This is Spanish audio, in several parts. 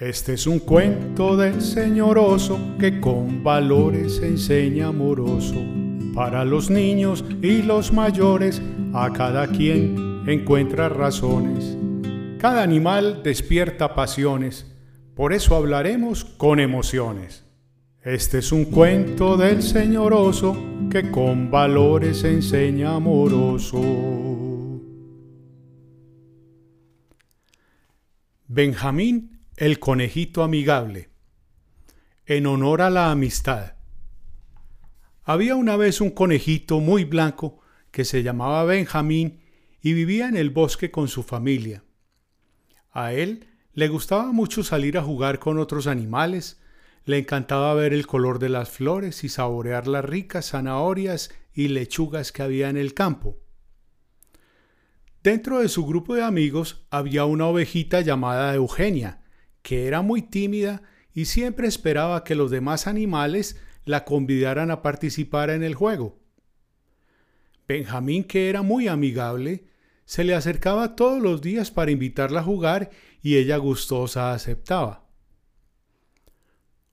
Este es un cuento del señor oso que con valores enseña amoroso. Para los niños y los mayores, a cada quien encuentra razones. Cada animal despierta pasiones, por eso hablaremos con emociones. Este es un cuento del señor oso que con valores enseña amoroso. Benjamín el conejito amigable. En honor a la amistad. Había una vez un conejito muy blanco que se llamaba Benjamín y vivía en el bosque con su familia. A él le gustaba mucho salir a jugar con otros animales, le encantaba ver el color de las flores y saborear las ricas zanahorias y lechugas que había en el campo. Dentro de su grupo de amigos había una ovejita llamada Eugenia, que era muy tímida y siempre esperaba que los demás animales la convidaran a participar en el juego. Benjamín, que era muy amigable, se le acercaba todos los días para invitarla a jugar y ella gustosa aceptaba.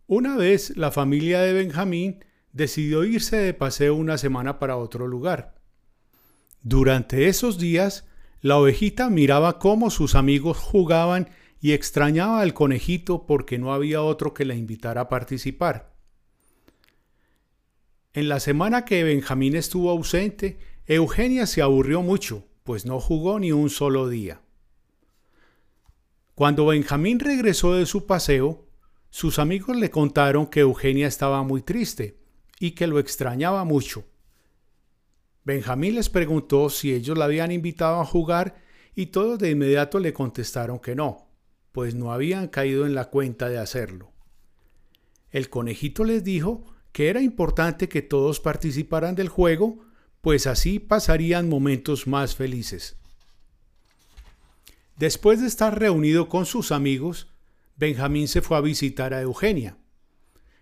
Una vez la familia de Benjamín decidió irse de paseo una semana para otro lugar. Durante esos días, la ovejita miraba cómo sus amigos jugaban y extrañaba al conejito porque no había otro que la invitara a participar. En la semana que Benjamín estuvo ausente, Eugenia se aburrió mucho, pues no jugó ni un solo día. Cuando Benjamín regresó de su paseo, sus amigos le contaron que Eugenia estaba muy triste y que lo extrañaba mucho. Benjamín les preguntó si ellos la habían invitado a jugar y todos de inmediato le contestaron que no pues no habían caído en la cuenta de hacerlo. El conejito les dijo que era importante que todos participaran del juego, pues así pasarían momentos más felices. Después de estar reunido con sus amigos, Benjamín se fue a visitar a Eugenia.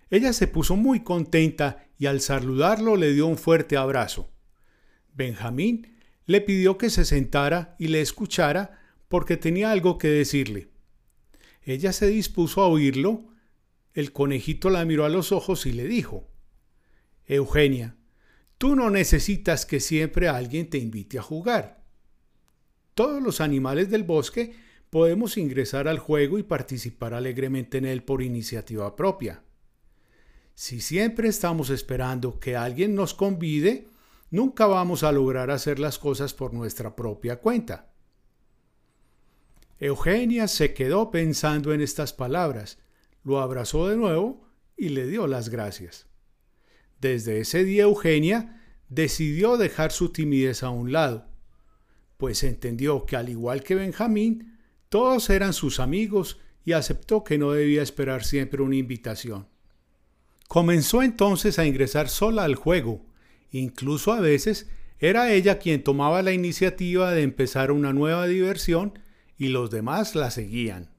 Ella se puso muy contenta y al saludarlo le dio un fuerte abrazo. Benjamín le pidió que se sentara y le escuchara porque tenía algo que decirle. Ella se dispuso a oírlo. El conejito la miró a los ojos y le dijo, Eugenia, tú no necesitas que siempre alguien te invite a jugar. Todos los animales del bosque podemos ingresar al juego y participar alegremente en él por iniciativa propia. Si siempre estamos esperando que alguien nos convide, nunca vamos a lograr hacer las cosas por nuestra propia cuenta. Eugenia se quedó pensando en estas palabras, lo abrazó de nuevo y le dio las gracias. Desde ese día Eugenia decidió dejar su timidez a un lado, pues entendió que al igual que Benjamín, todos eran sus amigos y aceptó que no debía esperar siempre una invitación. Comenzó entonces a ingresar sola al juego, incluso a veces era ella quien tomaba la iniciativa de empezar una nueva diversión y los demás la seguían.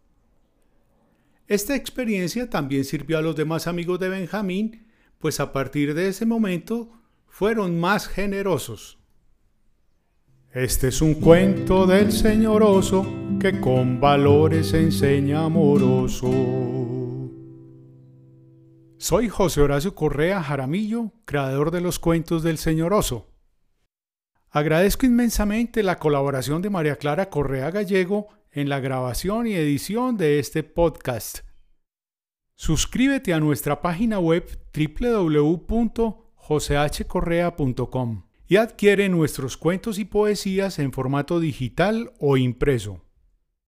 Esta experiencia también sirvió a los demás amigos de Benjamín, pues a partir de ese momento fueron más generosos. Este es un cuento del señor oso que con valores enseña amoroso. Soy José Horacio Correa Jaramillo, creador de los cuentos del señor oso. Agradezco inmensamente la colaboración de María Clara Correa Gallego en la grabación y edición de este podcast. Suscríbete a nuestra página web www.josehcorrea.com y adquiere nuestros cuentos y poesías en formato digital o impreso.